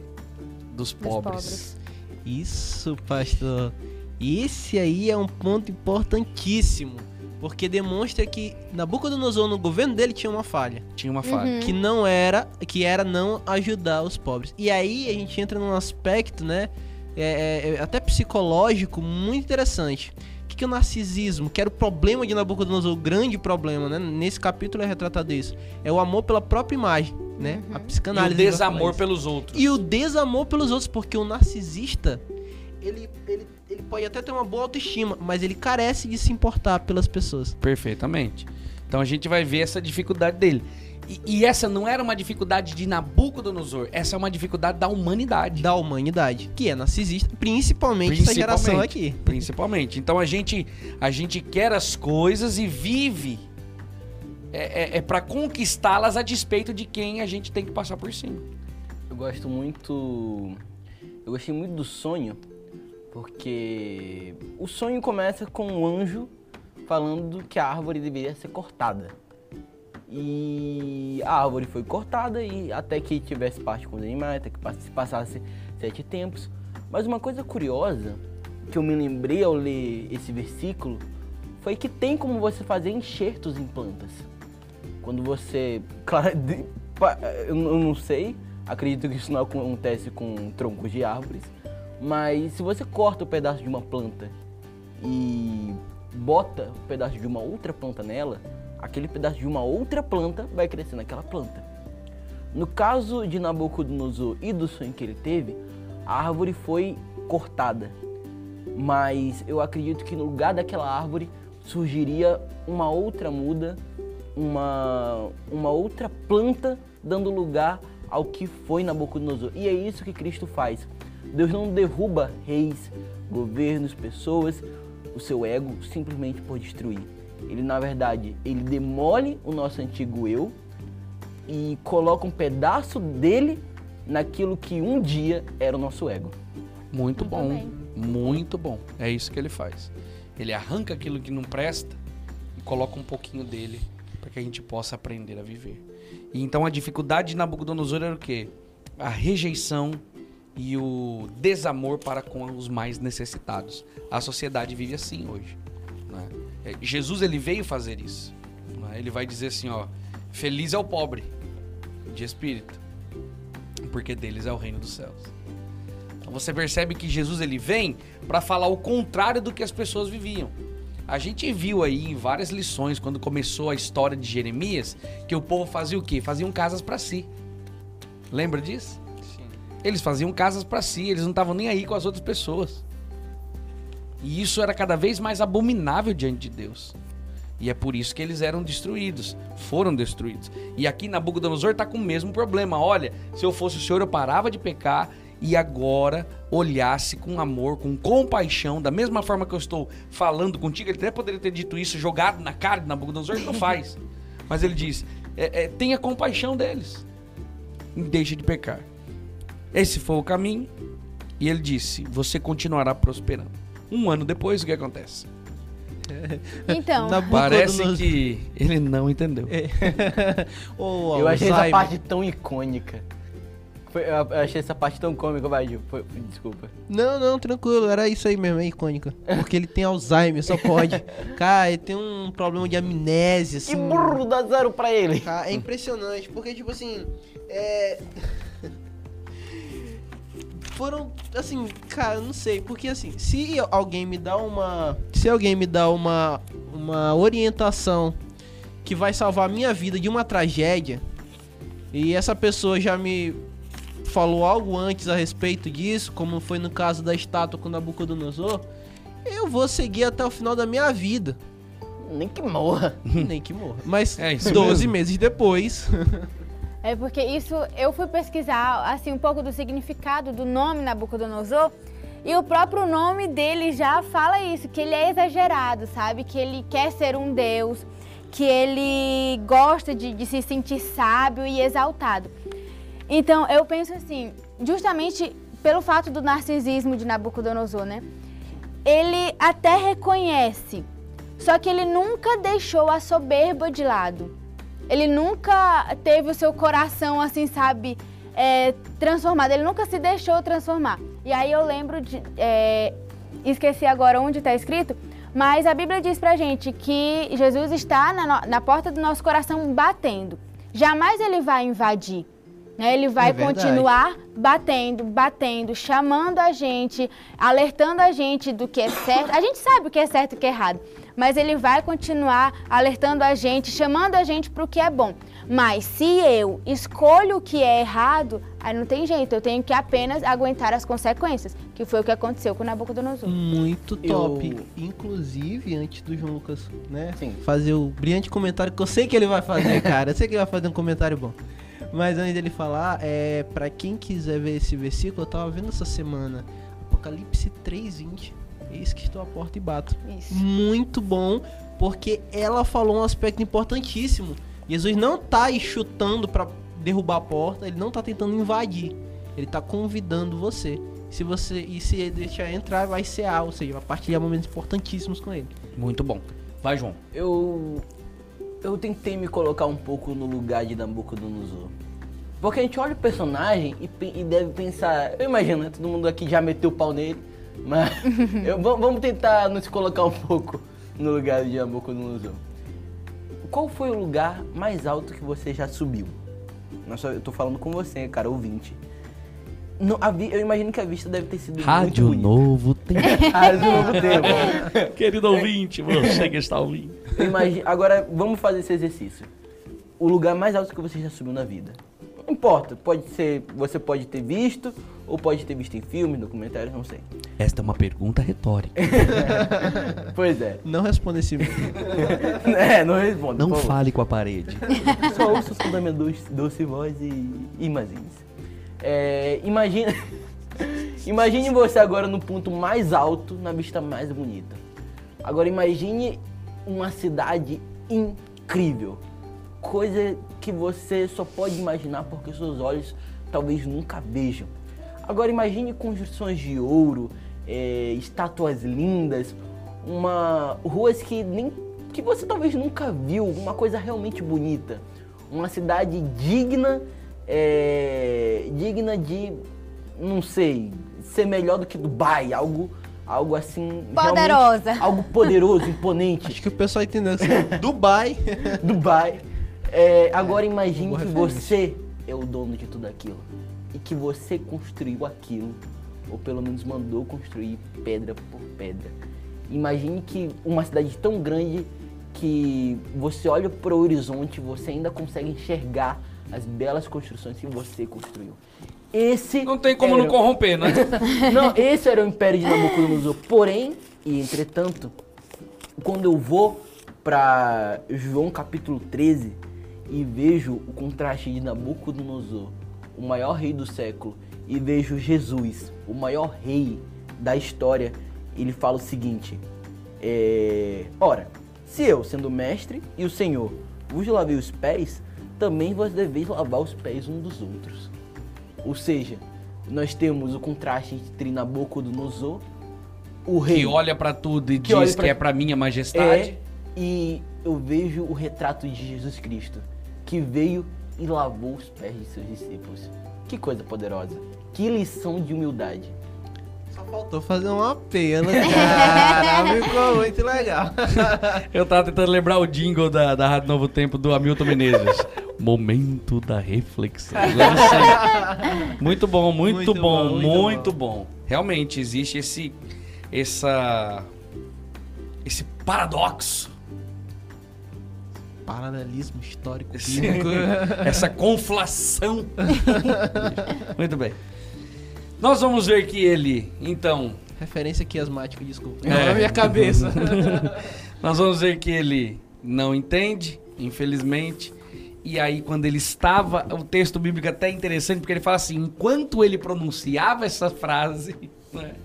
Dos pobres. pobres. Isso, pastor. Esse aí é um ponto importantíssimo. Porque demonstra que Nabucodonosor, no governo dele, tinha uma falha. Tinha uma falha. Que não era, que era não ajudar os pobres. E aí a gente entra num aspecto, né? é, é, é, até psicológico, muito interessante. O que, o narcisismo? Que era o problema de Nabucodonosor, o grande problema, né? Nesse capítulo é retratado isso. É o amor pela própria imagem, né? A E o psicanálise. vai falar desamor pelos outros. E o desamor pelos outros, porque o narcisista, ele, ele, ele pode até ter uma boa autoestima, mas ele carece de se importar pelas pessoas. Perfeitamente. Então a gente vai ver essa dificuldade dele. E, e essa não era uma dificuldade de Nabucodonosor, essa é uma dificuldade da humanidade. Da humanidade, que é narcisista, principalmente, essa geração aqui. Principalmente. Então a gente, a gente quer as coisas e vive é, é, é para conquistá-las a despeito de quem a gente tem que passar por cima. Eu gosto muito. Eu gostei muito do sonho, porque o sonho começa com um anjo falando que a árvore deveria ser cortada. E a árvore foi cortada e até que tivesse parte com os animais, até que se passasse sete tempos. Mas uma coisa curiosa que eu me lembrei ao ler esse versículo foi que tem como você fazer enxertos em plantas. Quando você. Claro, eu não sei, acredito que isso não acontece com troncos de árvores, mas se você corta o pedaço de uma planta e bota o pedaço de uma outra planta nela, aquele pedaço de uma outra planta vai crescer naquela planta. No caso de Nabucodonosor e do sonho que ele teve, a árvore foi cortada. Mas eu acredito que no lugar daquela árvore surgiria uma outra muda, uma, uma outra planta dando lugar ao que foi Nabucodonosor. E é isso que Cristo faz. Deus não derruba reis, governos, pessoas, o seu ego simplesmente por destruir. Ele, na verdade, ele demole o nosso antigo eu e coloca um pedaço dele naquilo que um dia era o nosso ego. Muito Muito bom. bem. Muito bom. É isso que ele faz. Ele arranca aquilo que não presta e coloca um pouquinho dele para que a gente possa aprender a viver. E então a dificuldade de Nabucodonosor era o quê? A rejeição e o desamor para com os mais necessitados. A sociedade vive assim hoje. Né? É, Jesus ele veio fazer isso. Né? Ele vai dizer assim, ó, feliz é o pobre de espírito, porque deles é o reino dos céus. Então você percebe que Jesus ele vem para falar o contrário do que as pessoas viviam. A gente viu aí em várias lições quando começou a história de Jeremias que o povo fazia o quê? Faziam casas para si. Lembra disso? Sim. Eles faziam casas para si, eles não estavam nem aí com as outras pessoas. E isso era cada vez mais abominável diante de Deus. E é por isso que eles eram destruídos, foram destruídos. E aqui Nabucodonosor está com o mesmo problema. Olha, se eu fosse o Senhor, eu parava de pecar e agora olhasse com amor, com compaixão, da mesma forma que eu estou falando contigo. Ele até poderia ter dito isso jogado na cara de Nabucodonosor, ele não faz. Mas ele diz: é, é, tenha compaixão deles e deixe de pecar. Esse foi o caminho. E ele disse: Você continuará prosperando. Um ano depois, o que acontece? Então, Parece que ele não entendeu. Ô, Eu achei essa Alzheimer. parte tão icônica. Foi- eu achei essa parte tão cômica, vai, Gil. Foi- foi- Desculpa. Não, não, tranquilo, era isso aí mesmo, é icônica. Porque ele tem Alzheimer, só pode. Cara, ele tem um problema de amnésia, Que assim. burro, dá zero pra ele. Cara, é impressionante, porque, tipo assim, é. Foram, assim, cara, não sei, porque assim, se alguém me dá uma. Se alguém me dá uma, uma orientação que vai salvar a minha vida de uma tragédia, e essa pessoa já me falou algo antes a respeito disso, como foi no caso da estátua com Nabucodonosor, eu vou seguir até o final da minha vida. Nem que morra. Nem que morra. Mas É isso 12 mesmo. meses depois. é porque isso eu fui pesquisar assim um pouco do significado do nome Nabucodonosor e o próprio nome dele já fala isso, que ele é exagerado, sabe? Que ele quer ser um deus, que ele gosta de, de se sentir sábio e exaltado. Então eu penso assim, justamente pelo fato do narcisismo de Nabucodonosor, né? Ele até reconhece, só que ele nunca deixou a soberba de lado. Ele nunca teve o seu coração, assim, sabe, é, transformado. Ele nunca se deixou transformar. E aí eu lembro de. é, esqueci agora onde está escrito, mas a Bíblia diz pra gente que Jesus está na, na porta do nosso coração batendo. Jamais ele vai invadir. né? Ele vai É continuar batendo, batendo, chamando a gente, alertando a gente do que é certo. A gente sabe o que é certo e o que é errado, mas ele vai continuar alertando a gente, chamando a gente para o que é bom. Mas se eu escolho o que é errado, aí não tem jeito, eu tenho que apenas aguentar as consequências, que foi o que aconteceu com Nabucodonosor. Muito top. Eu- Inclusive, antes do João Lucas, né? Sim. Fazer o brilhante comentário que eu sei que ele vai fazer, cara. Eu sei que ele vai fazer um comentário bom. Mas antes dele falar, é, para quem quiser ver esse versículo, eu tava vendo essa semana. Apocalipse 3:20. Eis que estou à porta e bato. Isso. Muito bom, porque ela falou um aspecto importantíssimo. Jesus não tá aí chutando pra derrubar a porta, ele não tá tentando invadir. Ele tá convidando você. Se você e se ele deixar entrar, vai ser A, ou seja, vai partilhar momentos importantíssimos com ele. Muito bom. Vai, João. Eu. Eu tentei me colocar um pouco no lugar de Nabucodonosor. Porque a gente olha o personagem e, e deve pensar. Eu imagino, né? Todo mundo aqui já meteu o pau nele. Mas eu- va- vamos tentar nos colocar um pouco no lugar de Nabucodonosor. Qual foi o lugar mais alto que você já subiu? Nossa, eu tô falando com você, cara, ouvinte. Não, vi- eu imagino que a vista deve ter sido Rádio muito bonita. Novo Tempo. Rádio Novo Tempo. Querido ouvinte, você que está ouvindo. Imagina, agora vamos fazer esse exercício. O lugar mais alto que você já subiu na vida. Não importa, pode ser, você pode ter visto ou pode ter visto em filmes, documentários, não sei. Esta é uma pergunta retórica. Pois é. Não responda esse É, não responda. Não fale com a parede. Só ouça o som da minha doce, doce voz e imagine-se. É, imagine, imagine você agora no ponto mais alto, na vista mais bonita. Agora imagine uma cidade incrível. Coisa que você só pode imaginar porque seus olhos talvez nunca vejam. Agora imagine construções de ouro, é, estátuas lindas, uma ruas que nem que você talvez nunca viu, uma coisa realmente bonita, uma cidade digna, é, digna de, não sei, ser melhor do que Dubai, algo, algo assim Poderosa. algo poderoso, imponente. Acho que o pessoal entendeu assim. Dubai. Dubai. É, agora imagine que você é o dono de tudo aquilo. E que você construiu aquilo. Ou pelo menos mandou construir pedra por pedra. Imagine que uma cidade tão grande que você olha para o horizonte e você ainda consegue enxergar as belas construções que você construiu. Esse Não tem como não corromper, né? não, esse era o Império de Nabucodonosor. Porém, e entretanto, quando eu vou para João capítulo 13 e vejo o contraste de Nabucodonosor, o maior rei do século, e vejo Jesus, o maior rei da história, ele fala o seguinte: é, Ora, se eu, sendo mestre e o Senhor, vos lavei os pés, também vós deveis lavar os pés um dos outros. Ou seja, nós temos o contraste entre Nabucodonosor, o rei Que olha pra tudo e Que diz pra- que é pra minha majestade. é, e eu vejo o retrato de Jesus Cristo, que veio e lavou os pés de seus discípulos. Que coisa poderosa. Que lição de humildade. Só faltou fazer um apelo, cara. Ficou muito legal. Eu tava tentando lembrar o jingle da, da Rádio Novo Tempo do Hamilton Menezes. Momento da reflexão. Muito bom, muito, Muito bom, bom, muito muito bom. Realmente existe esse essa esse paradoxo, Paralelismo histórico esse- bíblico. essa conflação. muito bem. Nós vamos ver que ele, então, Referência aqui asmático, desculpa. É. Na minha cabeça. Nós vamos ver que ele não entende, infelizmente. E aí, quando ele estava. O texto bíblico é até interessante, porque ele fala assim: enquanto ele pronunciava essa frase, né,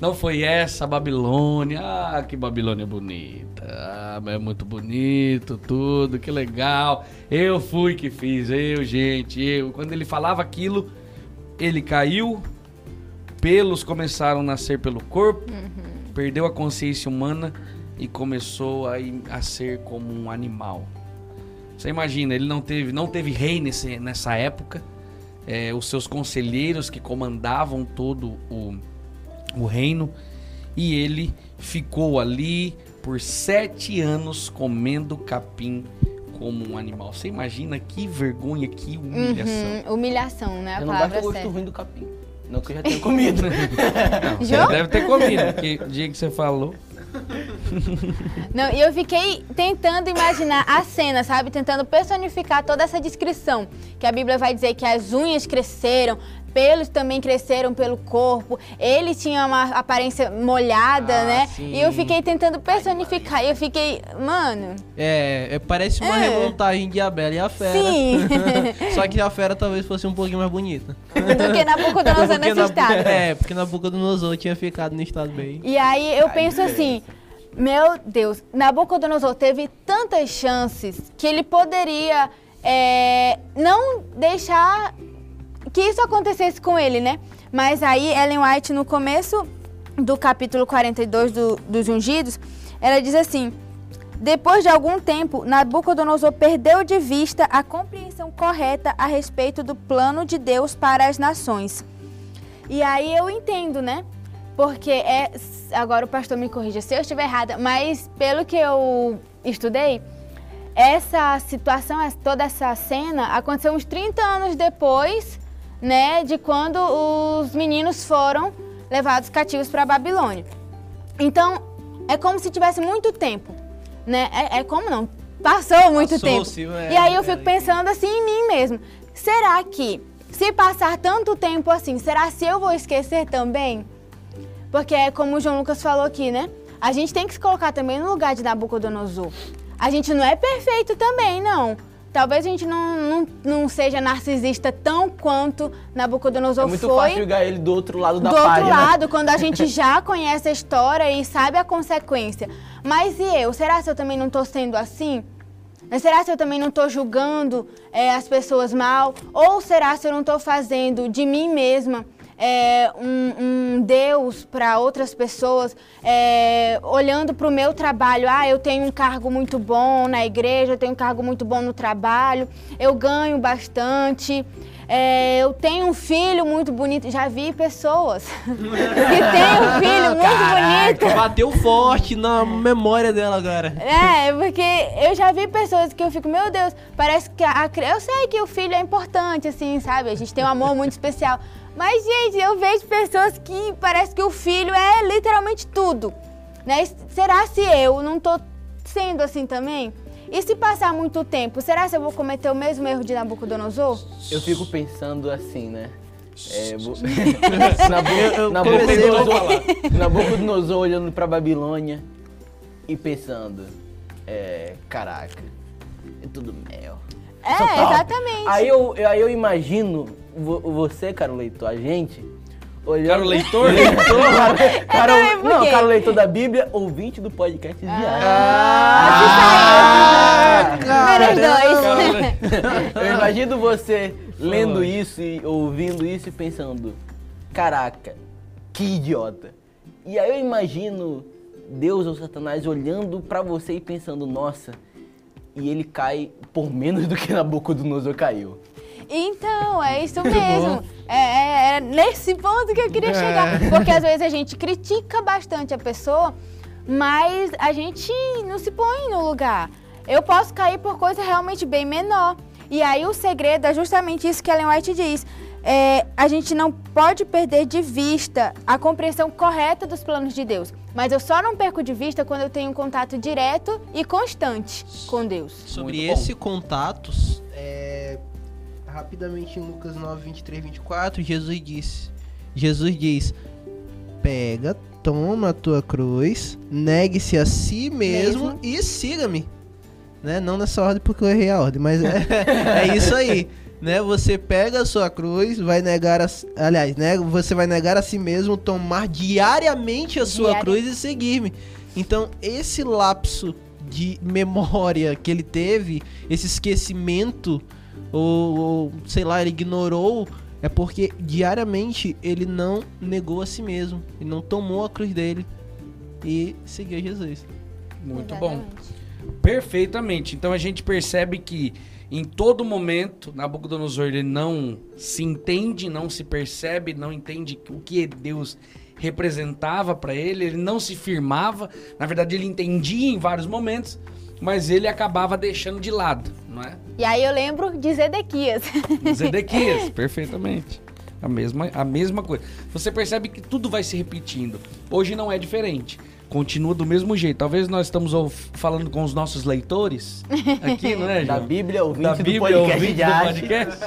não foi essa Babilônia. Ah, que Babilônia bonita. Ah, é muito bonito, tudo, que legal. Eu fui que fiz, eu, gente, eu. Quando ele falava aquilo, ele caiu, pelos começaram a nascer pelo corpo, perdeu a consciência humana e começou a, a ser como um animal. Você imagina, ele não teve, não teve rei nesse, nessa época. É, os seus conselheiros que comandavam todo o, o reino. E ele ficou ali por sete anos comendo capim como um animal. Você imagina que vergonha, que humilhação. Uhum, humilhação, né? A Eu não basta palavra o gosto ruim do capim. Não que eu já tenha comido. Não, você deve ter comido, porque o dia que você falou. Não, e eu fiquei tentando imaginar a cena, sabe? Tentando personificar toda essa descrição. Que a Bíblia vai dizer que as unhas cresceram, pelos também cresceram pelo corpo, ele tinha uma aparência molhada, Ah, né? sim. E eu fiquei tentando personificar. E eu fiquei, mano, É, é, parece uma É. remontagem de Abela e a Fera. sim. Só que a Fera talvez fosse um pouquinho mais bonita. do que Nabucodonosor nesse na- estado. É, porque na boca do Nosor tinha ficado no estado bem. E aí eu penso assim, meu Deus, Nabucodonosor teve tantas chances que ele poderia é, não deixar que isso acontecesse com ele, né? Mas aí Ellen White, no começo do capítulo 42 do, dos Ungidos, ela diz assim: depois de algum tempo, Nabucodonosor perdeu de vista a compreensão correta a respeito do plano de Deus para as nações. E aí eu entendo, né? Porque é. Agora o pastor me corrija se eu estiver errada, mas pelo que eu estudei, essa situação, toda essa cena aconteceu uns 30 anos depois, né, de quando os meninos foram levados cativos para a Babilônia. Então, é como se tivesse muito tempo, né? É, é como não? Passou muito tempo. Passou-se, é, e aí eu é, fico pensando assim em mim mesmo. Será que se passar tanto tempo assim, será se eu vou esquecer também? Porque é como o João Lucas falou aqui, né? A gente tem que se colocar também no lugar de Nabucodonosor. A gente não é perfeito também, não. Talvez a gente não, não, não seja narcisista tão quanto Nabucodonosor É muito foi fácil jogar ele do outro lado da do página. outro lado, quando a gente já conhece a história e sabe a consequência. Mas e eu? Será se eu também não estou sendo assim? Será se eu também não estou julgando é, as pessoas mal? Ou será se eu não estou fazendo de mim mesma é, um, um Deus para outras pessoas, é, olhando para o meu trabalho. Ah, eu tenho um cargo muito bom na igreja, eu tenho um cargo muito bom no trabalho, eu ganho bastante. É, eu tenho um filho muito bonito. Já vi pessoas que têm um filho muito Caraca, bonito. bateu forte na memória dela agora. É, porque eu já vi pessoas que eu fico, meu Deus, parece que a, eu sei que o filho é importante, assim, sabe? A gente tem um amor muito especial. Mas, gente, eu vejo pessoas que parece que o filho é literalmente tudo. Né? Será se eu não tô sendo assim também? E se passar muito tempo, será se eu vou cometer o mesmo erro de Nabucodonosor? Eu fico pensando assim, né? É, bo... Nabucodonosor, Nabucodonosor olhando pra Babilônia e pensando, é, caraca, é tudo mel. É, exatamente. Aí eu, eu- aí eu imagino você, caro leitor, a gente, olhando... Caro leitor? Cara, cara, também, por não, cara leitor da Bíblia, ouvinte do podcast diário. Ah, Menos caramba. dois. Eu imagino você lendo isso e ouvindo isso e pensando, caraca, que idiota. E aí eu imagino Deus ou Satanás olhando pra você e pensando, nossa, e ele cai por menos do que Nabucodonosor caiu. Então, é isso mesmo. É, é- é nesse ponto que eu queria chegar. Porque às vezes a gente critica bastante a pessoa, mas a gente não se põe no lugar. Eu posso cair por coisa realmente bem menor. E aí o segredo é justamente isso que Ellen White diz. É, a gente não pode perder de vista a compreensão correta dos planos de Deus. Mas eu só não perco de vista quando eu tenho um contato direto e constante com Deus. Sobre esse contatos, é, rapidamente em Lucas 9, 23, 24, Jesus disse, Jesus diz, pega, toma a tua cruz, negue-se a si mesmo, Mesmo. e siga-me. Né? Não nessa ordem porque eu errei a ordem, mas é, é isso aí. Né? Você pega a sua cruz, vai negar a, aliás, né? Você vai negar a si mesmo, tomar diariamente a sua Diari- cruz e seguir-me. Então, esse lapso de memória que ele teve, esse esquecimento, ou, ou, sei lá, ele ignorou, é porque diariamente ele não negou a si mesmo, ele não tomou a cruz dele e seguiu Jesus. Muito bom. Exatamente. Perfeitamente. Então a gente percebe que em todo momento Nabucodonosor ele não se entende, não se percebe, não entende o que Deus representava para ele, ele não se firmava. Na verdade, ele entendia em vários momentos, mas ele acabava deixando de lado, não é? E aí eu lembro de Zedequias. Zedequias, perfeitamente. A mesma, a mesma coisa. Você percebe que tudo vai se repetindo. Hoje não é diferente. Continua do mesmo jeito. Talvez nós estamos falando com os nossos leitores aqui, não é, Da João? Bíblia, ouvinte da do Bíblia, podcast ouvinte do podcast.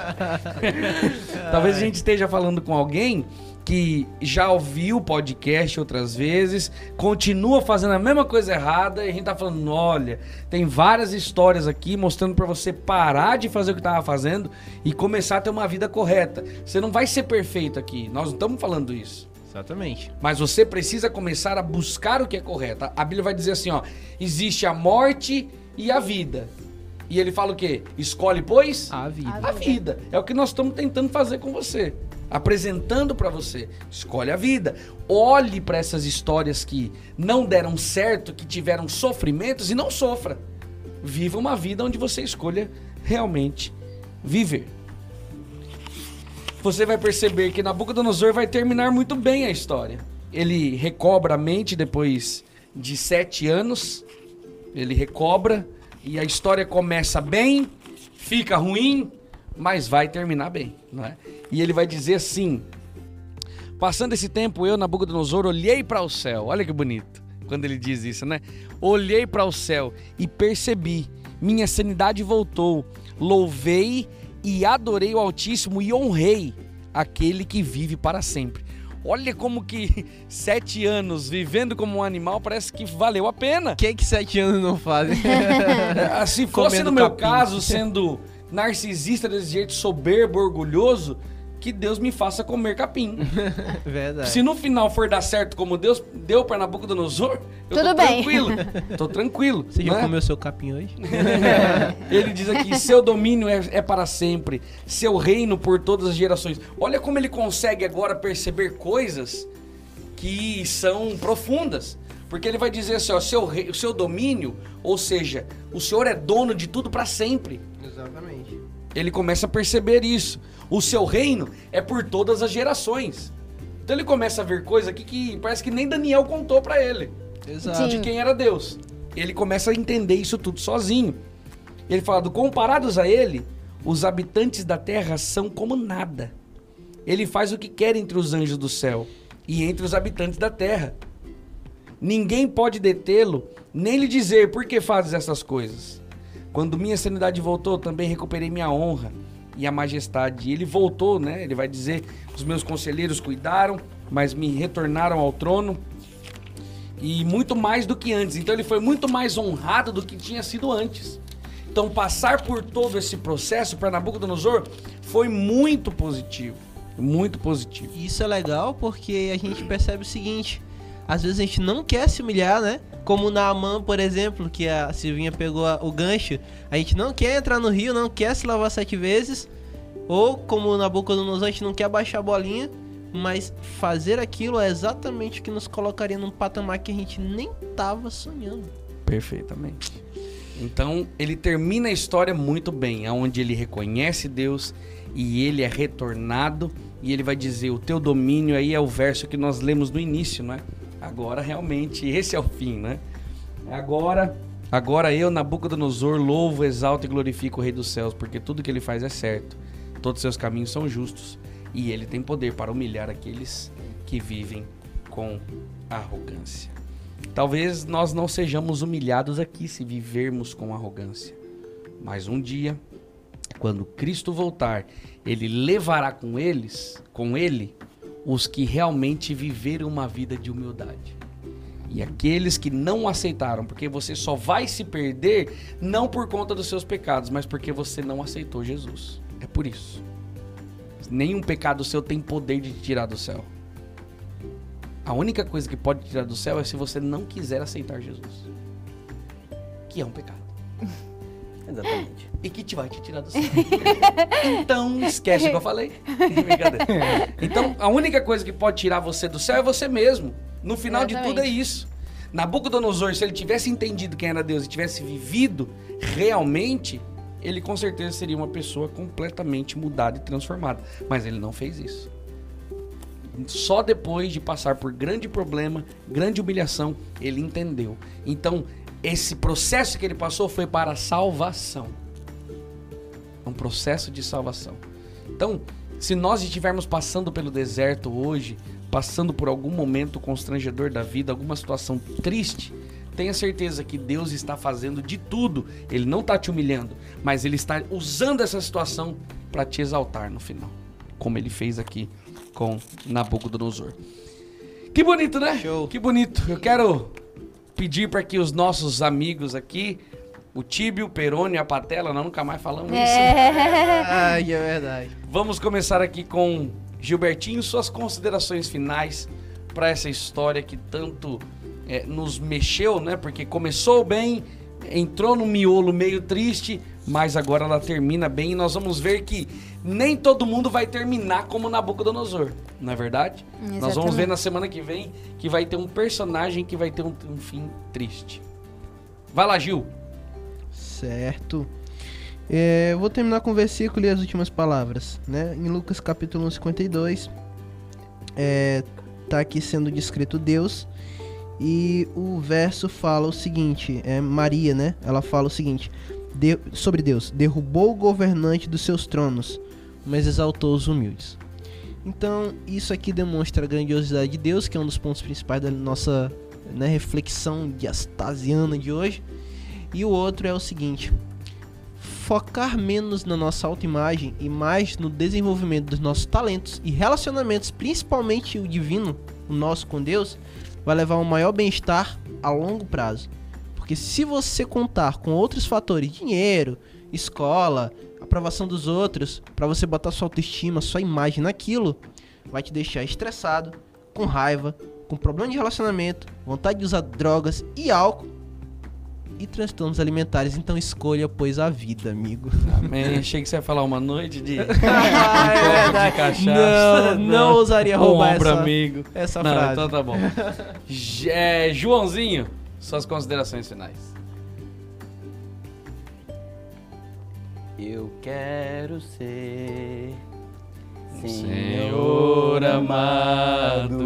Talvez a gente esteja falando com alguém que já ouviu o podcast outras vezes, continua fazendo a mesma coisa errada e a gente tá falando, olha, tem várias histórias aqui mostrando pra você parar de fazer o que tava fazendo e começar a ter uma vida correta. Você não vai ser perfeito aqui, nós não estamos falando isso. Exatamente. Mas você precisa começar a buscar o que é correto. A Bíblia vai dizer assim, ó, existe a morte e a vida. E ele fala o quê? Escolhe, pois, A vida. a vida. É o que nós estamos tentando fazer com você. Apresentando pra você. Escolhe a vida. Olhe pra essas histórias que não deram certo, que tiveram sofrimentos e não sofra. Viva uma vida onde você escolha realmente viver. Você vai perceber que Nabucodonosor vai terminar muito bem a história. Ele recobra a mente depois de sete anos. Ele recobra e a história começa bem, fica ruim, mas vai terminar bem, não é? E ele vai dizer assim: Passando esse tempo, eu, Nabucodonosor, olhei para o céu. Olha que bonito quando ele diz isso, né? Olhei para o céu e percebi, minha sanidade voltou. Louvei e adorei o Altíssimo e honrei aquele que vive para sempre. Olha como que sete anos vivendo como um animal parece que valeu a pena. O que que sete anos não fazem? Ah, Se fosse Comendo no meu capim. caso, sendo narcisista desse jeito, soberbo, orgulhoso, que Deus me faça comer capim. Verdade. Se no final for dar certo como Deus deu para Nabucodonosor, eu Tudo tô bem. tranquilo. Tô tranquilo. Você já né? comeu seu capim hoje? Ele diz aqui: seu domínio é, é para sempre, seu reino por todas as gerações. Olha como ele consegue agora perceber coisas que são profundas. Porque ele vai dizer assim: ó, seu rei, o seu domínio, ou seja, o Senhor é dono de tudo para sempre. Exatamente. Ele começa a perceber isso. O seu reino é por todas as gerações. Então ele começa a ver coisa aqui que parece que nem Daniel contou para ele Exato. de quem era Deus. Ele começa a entender isso tudo sozinho. Ele fala, comparados a ele, os habitantes da terra são como nada. Ele faz o que quer entre os anjos do céu e entre os habitantes da terra. Ninguém pode detê-lo, nem lhe dizer por que fazes essas coisas. Quando minha sanidade voltou, também recuperei minha honra e a majestade. E ele voltou, né? Ele vai dizer: os meus conselheiros cuidaram, mas me retornaram ao trono e muito mais do que antes. Então ele foi muito mais honrado do que tinha sido antes. Então passar por todo esse processo para Nabucodonosor foi muito positivo, muito positivo. Isso é legal porque a gente percebe o seguinte: às vezes a gente não quer se humilhar, né? Como na Amã, por exemplo, que a Silvinha pegou a- o gancho. A gente não quer entrar no rio, não quer se lavar sete vezes. Ou como na boca do a gente não quer baixar a bolinha. Mas fazer aquilo é exatamente o que nos colocaria num patamar que a gente nem tava sonhando. Perfeitamente. Então ele termina a história muito bem, aonde ele reconhece Deus e ele é retornado e ele vai dizer o teu domínio aí é o verso que nós lemos no início, né? Agora realmente esse é o fim, né? Agora, agora eu Nabucodonosor louvo, exalto e glorifico o Rei dos céus, porque tudo que ele faz é certo. Todos seus caminhos são justos e ele tem poder para humilhar aqueles que vivem com arrogância. Talvez nós não sejamos humilhados aqui se vivermos com arrogância. Mas um dia, quando Cristo voltar, ele levará com eles, com ele, os que realmente viveram uma vida de humildade. E aqueles que não aceitaram, porque você só vai se perder não por conta dos seus pecados, mas porque você não aceitou Jesus. É por isso. Nenhum pecado seu tem poder de te tirar do céu. A única coisa que pode te tirar do céu é se você não quiser aceitar Jesus. Que é um pecado. Exatamente. E que te vai te tirar do céu. então, esquece o que eu falei. Brincadeira. Então, a única coisa que pode tirar você do céu é você mesmo. No final de tudo é Exatamente. isso. Nabucodonosor, se ele tivesse entendido quem era Deus e tivesse vivido realmente, ele com certeza seria uma pessoa completamente mudada e transformada. Mas ele não fez isso. Só depois de passar por grande problema, grande humilhação, ele entendeu. Então, esse processo que ele passou foi para salvação. É um processo de salvação. Então, se nós estivermos passando pelo deserto hoje, passando por algum momento constrangedor da vida, alguma situação triste, tenha certeza que Deus está fazendo de tudo. Ele não está te humilhando, mas ele está usando essa situação para te exaltar no final, como ele fez aqui com Nabucodonosor. Que bonito, né? Show. Que bonito. Eu quero pedir para que os nossos amigos aqui, o Tíbio, o Peroni, a Patela, nós nunca mais falamos isso. É. Ai, é verdade. Vamos começar aqui com Gilbertinho, suas considerações finais para essa história que tanto é, nos mexeu, né? Porque começou bem, entrou num miolo meio triste, mas agora ela termina bem e nós vamos ver que nem todo mundo vai terminar como Nabucodonosor, não é verdade? Nós vamos Exatamente. ver na semana que vem que vai ter um personagem que vai ter um, um fim triste. Vai lá, Gil. Certo. É, eu vou terminar com o versículo e as últimas palavras, né? Em Lucas capítulo 1, 52, é, tá aqui sendo descrito Deus e o verso fala o seguinte, é Maria, né? Ela fala o seguinte, de- sobre Deus, derrubou o governante dos seus tronos, mas exaltou os humildes. Então, isso aqui demonstra a grandiosidade de Deus, que é um dos pontos principais da nossa né, reflexão diastasiana de hoje. E o outro é o seguinte: focar menos na nossa autoimagem e mais no desenvolvimento dos nossos talentos e relacionamentos, principalmente o divino, o nosso com Deus, vai levar a um maior bem-estar a longo prazo. Porque se você contar com outros fatores, dinheiro, escola, aprovação dos outros, pra você botar sua autoestima, sua imagem naquilo, vai te deixar estressado, com raiva, com problema de relacionamento, vontade de usar drogas e álcool e transtornos alimentares. Então escolha, pois, a vida, amigo. Amém. Achei que você ia falar uma noite de, é de cachaça. Não, não ousaria Um roubar ombro essa, amigo. essa Não, frase. então tá bom. É, Joãozinho, suas considerações finais. Eu quero ser Senhor amado,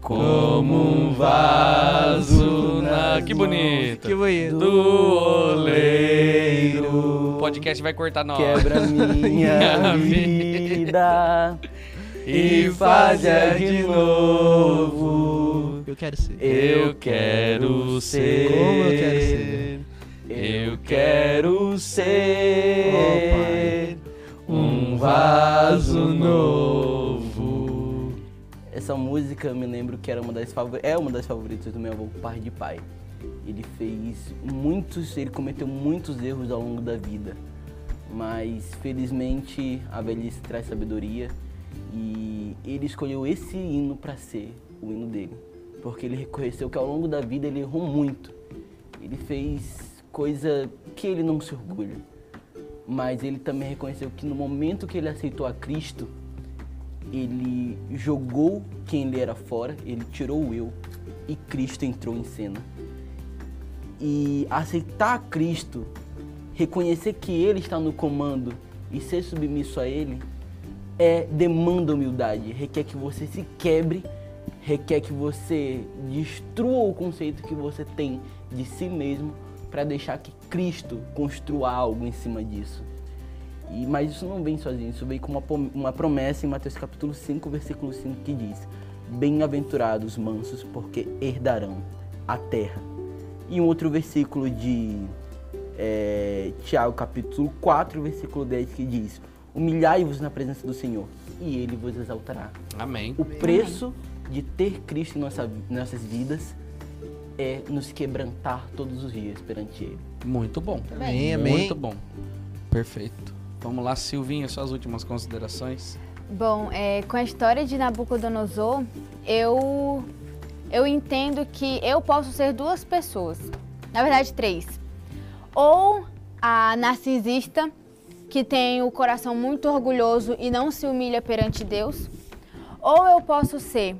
como um vaso na... Que bonito. Que bonito. Do oleiro. O podcast vai cortar hora. Quebra minha vida e faz-a de novo. Eu quero ser. Eu quero ser. Como eu quero ser. Eu quero ser Oh, um vaso novo. Essa música eu me lembro que era uma das favor... é uma das favoritas do meu avô, pai de pai. Ele fez muitos, ele cometeu muitos erros ao longo da vida, mas felizmente a velhice traz sabedoria e ele escolheu esse hino para ser o hino dele, porque ele reconheceu que ao longo da vida ele errou muito. Ele fez coisa que ele não se orgulha, mas ele também reconheceu que no momento que ele aceitou a Cristo, ele jogou quem ele era fora, ele tirou o eu e Cristo entrou em cena. E aceitar Cristo, reconhecer que Ele está no comando e ser submisso a Ele, é demanda humildade, requer que você se quebre, requer que você destrua o conceito que você tem de si mesmo para deixar que Cristo construa algo em cima disso. E, mas isso não vem sozinho, isso vem com uma, uma promessa em Mateus capítulo 5, versículo 5, que diz: Bem-aventurados os mansos, porque herdarão a terra. E um outro versículo de é, Tiago capítulo 4, versículo 10, que diz: Humilhai-vos na presença do Senhor, e Ele vos exaltará. Amém. O preço de ter Cristo em nossa, nossas vidas é nos quebrantar todos os dias perante Ele. Muito bom. Amém, amém. Muito bom. Perfeito. Vamos lá, Silvinha, suas últimas considerações. Bom, é, com a história de Nabucodonosor, eu, eu entendo que eu posso ser duas pessoas. Na verdade, três. Ou a narcisista, que tem o coração muito orgulhoso e não se humilha perante Deus. Ou eu posso ser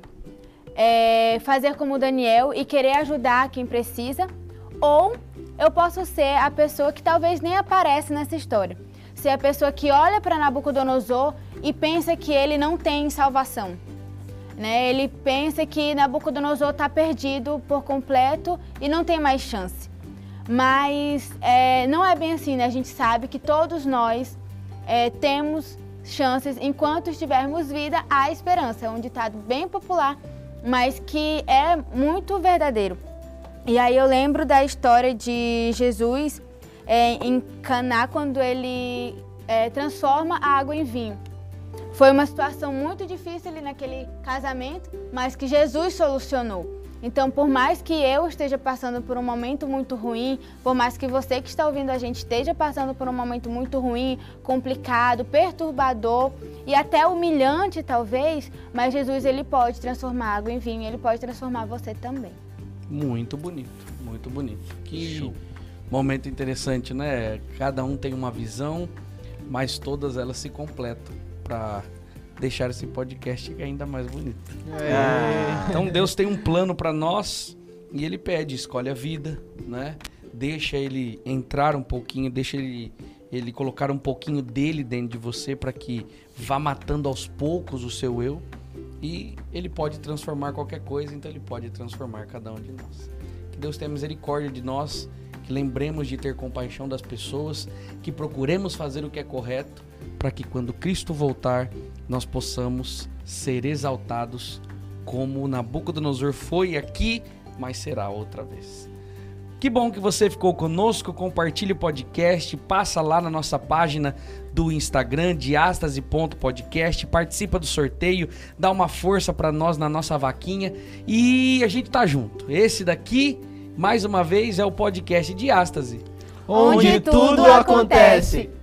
é, fazer como Daniel e querer ajudar quem precisa. Ou eu posso ser a pessoa que talvez nem aparece nessa história. Ser a pessoa que olha para Nabucodonosor e pensa que ele não tem salvação. Né? Ele pensa que Nabucodonosor está perdido por completo e não tem mais chance. Mas é, não é bem assim, né? A gente sabe que todos nós é, temos chances, enquanto estivermos vida, há esperança. É um ditado bem popular, mas que é muito verdadeiro. E aí eu lembro da história de Jesus é, em Caná, quando ele é, transforma a água em vinho. Foi uma situação muito difícil ali naquele casamento, mas que Jesus solucionou. Então, por mais que eu esteja passando por um momento muito ruim, por mais que você que está ouvindo a gente esteja passando por um momento muito ruim, complicado, perturbador e até humilhante talvez, mas Jesus ele pode transformar água em vinho, ele pode transformar você também. Muito bonito, muito bonito. Que momento interessante, né? Cada um tem uma visão, mas todas elas se completam para deixar esse podcast ainda mais bonito. É. Então Deus tem um plano para nós e ele pede, escolhe a vida, né? Deixa ele entrar um pouquinho, deixa ele ele colocar um pouquinho dele dentro de você para que vá matando aos poucos o seu eu e ele pode transformar qualquer coisa, então ele pode transformar cada um de nós. Que Deus tenha misericórdia de nós, lembremos de ter compaixão das pessoas, que procuremos fazer o que é correto, para que quando Cristo voltar, nós possamos ser exaltados como Nabucodonosor foi aqui, mas será outra vez. Que bom que você ficou conosco. Compartilhe o podcast, passa lá na nossa página do Instagram, diastase.podcast, participa do sorteio, dá uma força para nós na nossa vaquinha e a gente tá junto. Esse daqui mais uma vez é o podcast de Ástase, onde, onde tudo acontece. acontece.